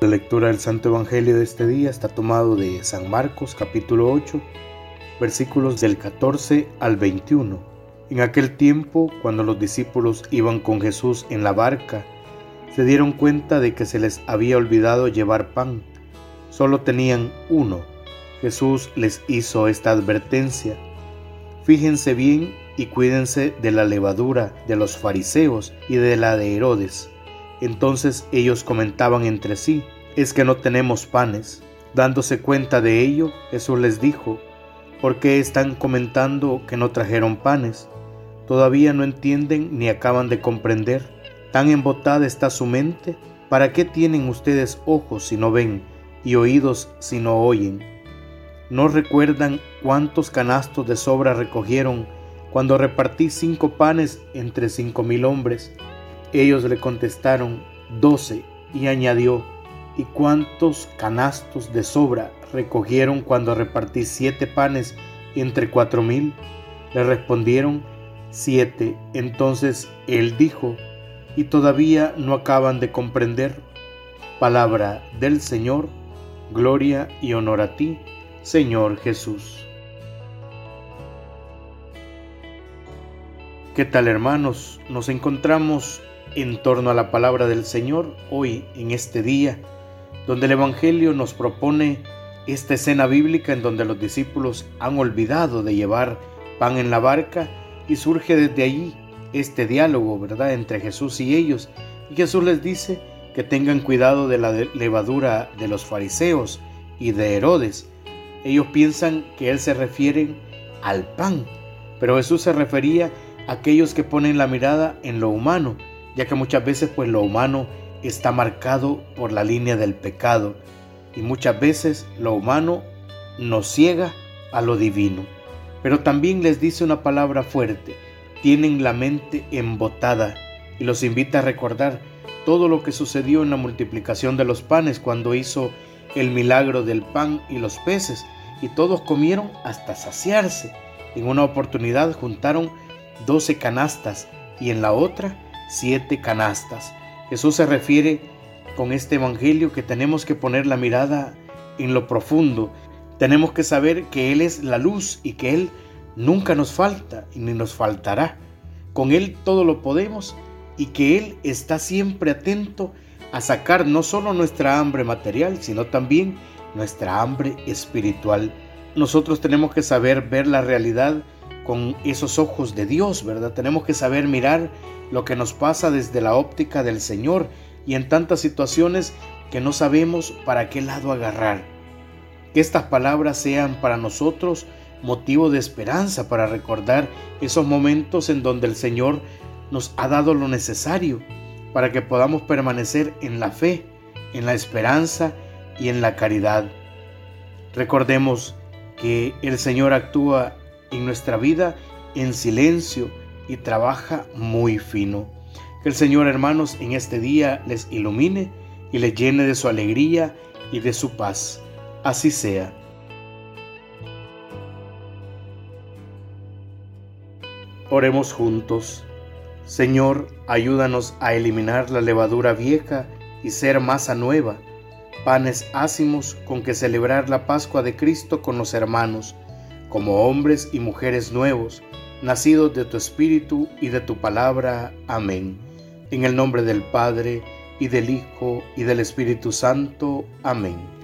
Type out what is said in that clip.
La lectura del Santo Evangelio de este día está tomado de San Marcos capítulo 8, versículos del 14 al 21. En aquel tiempo, cuando los discípulos iban con Jesús en la barca, se dieron cuenta de que se les había olvidado llevar pan. Solo tenían uno. Jesús les hizo esta advertencia. Fíjense bien y cuídense de la levadura de los fariseos y de la de Herodes entonces ellos comentaban entre sí, es que no tenemos panes. Dándose cuenta de ello, Jesús les dijo, ¿por qué están comentando que no trajeron panes? Todavía no entienden ni acaban de comprender. Tan embotada está su mente. ¿Para qué tienen ustedes ojos si no ven y oídos si no oyen? ¿No recuerdan cuántos canastos de sobra recogieron cuando repartí cinco panes entre cinco mil hombres? Ellos le contestaron, doce, y añadió, ¿y cuántos canastos de sobra recogieron cuando repartí siete panes entre cuatro mil? Le respondieron, siete. Entonces él dijo, ¿y todavía no acaban de comprender? Palabra del Señor, gloria y honor a ti, Señor Jesús. ¿Qué tal hermanos? Nos encontramos en torno a la palabra del Señor hoy en este día, donde el Evangelio nos propone esta escena bíblica en donde los discípulos han olvidado de llevar pan en la barca y surge desde allí este diálogo, ¿verdad?, entre Jesús y ellos. Y Jesús les dice que tengan cuidado de la levadura de los fariseos y de Herodes. Ellos piensan que Él se refiere al pan, pero Jesús se refería a aquellos que ponen la mirada en lo humano, ya que muchas veces pues lo humano está marcado por la línea del pecado y muchas veces lo humano nos ciega a lo divino. Pero también les dice una palabra fuerte, tienen la mente embotada y los invita a recordar todo lo que sucedió en la multiplicación de los panes cuando hizo el milagro del pan y los peces y todos comieron hasta saciarse. En una oportunidad juntaron doce canastas y en la otra siete canastas. Jesús se refiere con este Evangelio que tenemos que poner la mirada en lo profundo. Tenemos que saber que Él es la luz y que Él nunca nos falta y ni nos faltará. Con Él todo lo podemos y que Él está siempre atento a sacar no solo nuestra hambre material, sino también nuestra hambre espiritual. Nosotros tenemos que saber ver la realidad con esos ojos de Dios, ¿verdad? Tenemos que saber mirar lo que nos pasa desde la óptica del Señor y en tantas situaciones que no sabemos para qué lado agarrar. Que estas palabras sean para nosotros motivo de esperanza para recordar esos momentos en donde el Señor nos ha dado lo necesario para que podamos permanecer en la fe, en la esperanza y en la caridad. Recordemos que el Señor actúa en nuestra vida en silencio y trabaja muy fino. Que el Señor, hermanos, en este día les ilumine y les llene de su alegría y de su paz. Así sea. Oremos juntos. Señor, ayúdanos a eliminar la levadura vieja y ser masa nueva, panes ácimos con que celebrar la Pascua de Cristo con los hermanos, como hombres y mujeres nuevos, nacidos de tu Espíritu y de tu palabra. Amén. En el nombre del Padre, y del Hijo, y del Espíritu Santo. Amén.